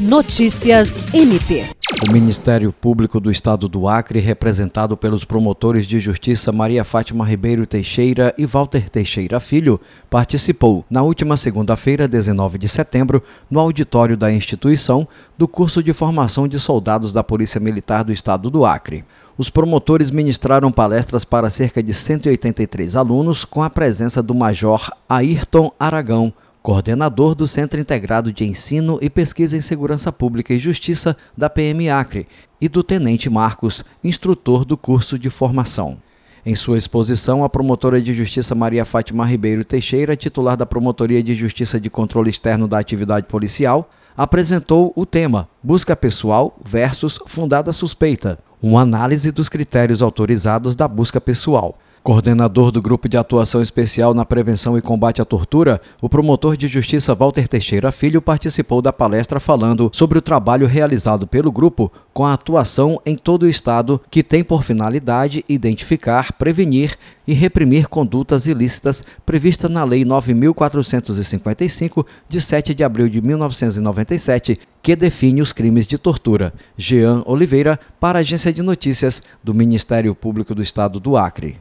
Notícias MP. O Ministério Público do Estado do Acre, representado pelos promotores de justiça Maria Fátima Ribeiro Teixeira e Walter Teixeira Filho, participou, na última segunda-feira, 19 de setembro, no auditório da instituição, do curso de formação de soldados da Polícia Militar do Estado do Acre. Os promotores ministraram palestras para cerca de 183 alunos, com a presença do Major Ayrton Aragão, coordenador do Centro Integrado de Ensino e Pesquisa em Segurança Pública e Justiça da PM Acre, e do Tenente Marcos, instrutor do curso de formação. Em sua exposição, a promotora de justiça Maria Fátima Ribeiro Teixeira, titular da Promotoria de Justiça de Controle Externo da Atividade Policial, apresentou o tema Busca Pessoal versus Fundada Suspeita, uma análise dos critérios autorizados da busca pessoal. Coordenador do Grupo de Atuação Especial na Prevenção e Combate à Tortura, o promotor de justiça Walter Teixeira Filho participou da palestra falando sobre o trabalho realizado pelo grupo com a atuação em todo o estado que tem por finalidade identificar, prevenir e reprimir condutas ilícitas previstas na Lei 9455 de 7 de abril de 1997, que define os crimes de tortura. Jean Oliveira, para a Agência de Notícias do Ministério Público do Estado do Acre.